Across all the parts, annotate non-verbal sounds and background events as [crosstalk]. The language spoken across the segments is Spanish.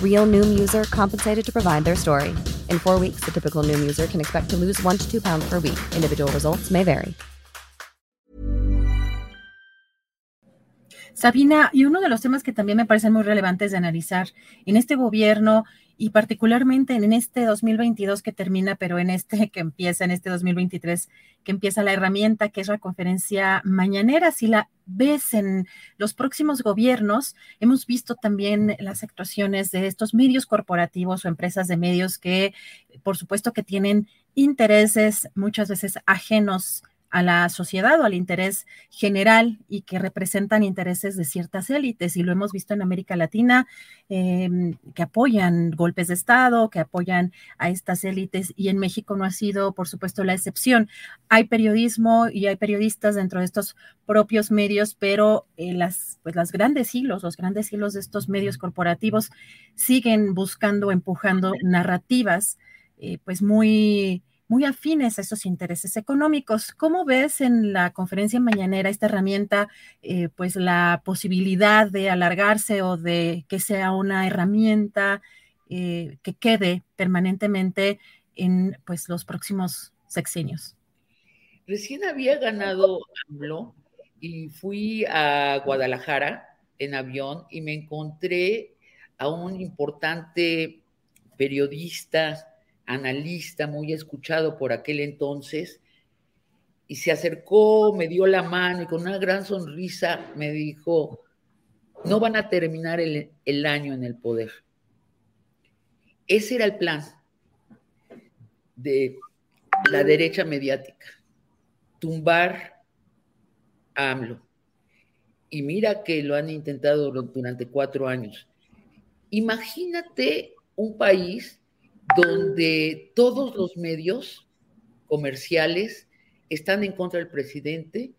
Real Noom user compensated to provide their story. In four weeks, the typical Noom user can expect to lose one to two pounds per week. Individual results may vary. Sabina, y uno de los temas que también me parecen muy relevantes de analizar en este gobierno y particularmente en este 2022 que termina, pero en este que empieza, en este 2023 que empieza la herramienta que es la conferencia mañanera. Si la ves en los próximos gobiernos, hemos visto también las actuaciones de estos medios corporativos o empresas de medios que, por supuesto, que tienen intereses muchas veces ajenos a la sociedad o al interés general y que representan intereses de ciertas élites. Y lo hemos visto en América Latina, em, que apoyan golpes de Estado, que apoyan a estas élites y en México no ha sido, por supuesto, la excepción. Hay periodismo y hay periodistas dentro de estos propios medios, pero eh, las, pues las grandes hilos, los grandes hilos de estos medios corporativos siguen buscando, empujando narrativas, eh, pues muy muy afines a esos intereses económicos. ¿Cómo ves en la conferencia mañanera esta herramienta, eh, pues la posibilidad de alargarse o de que sea una herramienta eh, que quede permanentemente en pues los próximos sexenios? Recién había ganado AMLO y fui a Guadalajara en avión y me encontré a un importante periodista analista muy escuchado por aquel entonces, y se acercó, me dio la mano y con una gran sonrisa me dijo, no van a terminar el, año en el poder. Ese era el plan de la derecha mediática, tumbar a AMLO. Y mira que lo han intentado durante cuatro años. Imagínate un país donde todos los medios comerciales están en contra del presidente,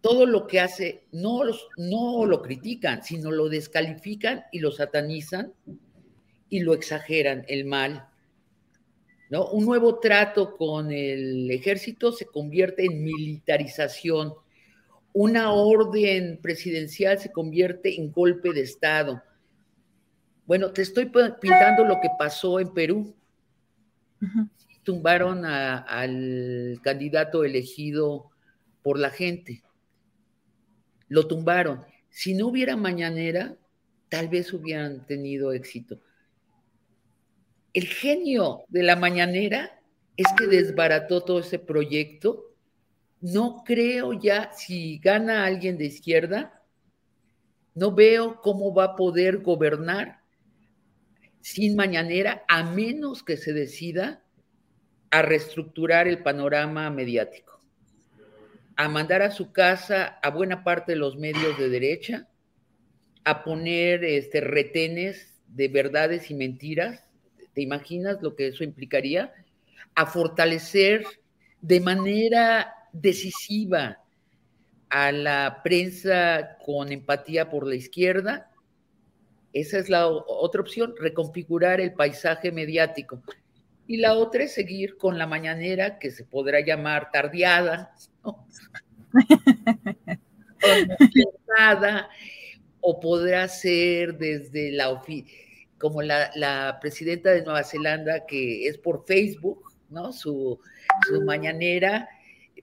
todo lo que hace no, no lo critican, sino lo descalifican y lo satanizan y lo exageran, el mal. ¿no? Un nuevo trato con el ejército se convierte en militarización. Una orden presidencial se convierte en golpe de Estado. Bueno, te estoy pintando lo que pasó en Perú. Tumbaron al candidato elegido por la gente. Lo tumbaron. Si no hubiera mañanera, tal vez hubieran tenido éxito. El genio de la mañanera es que desbarató todo ese proyecto. No creo ya, si gana alguien de izquierda, no veo cómo va a poder gobernar sin mañanera, a menos que se decida a reestructurar el panorama mediático, a mandar a su casa a buena parte de los medios de derecha, a poner este, retenes de verdades y mentiras. ¿Te imaginas lo que eso implicaría? A fortalecer de manera decisiva a la prensa con empatía por la izquierda esa es la otra opción, reconfigurar el paisaje mediático. Y la otra es seguir con la mañanera, que se podrá llamar tardeada, [laughs] o podrá ser desde la como la, la, presidenta de Nueva Zelanda, que es por Facebook, ¿no? Su, su mañanera,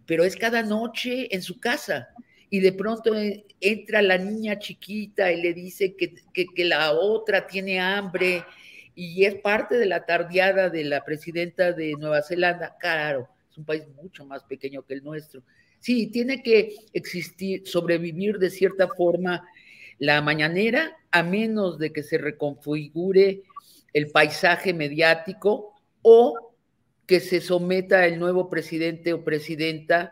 pero es cada noche en su casa y de pronto eh, entra la niña chiquita y le dice que, la otra tiene hambre y es parte de la tardeada de la presidenta de Nueva Zelanda. Claro, es un país mucho más pequeño que el nuestro. Sí, tiene que existir, sobrevivir de cierta forma la mañanera, a menos de que se reconfigure el paisaje mediático o que se someta el nuevo presidente o presidenta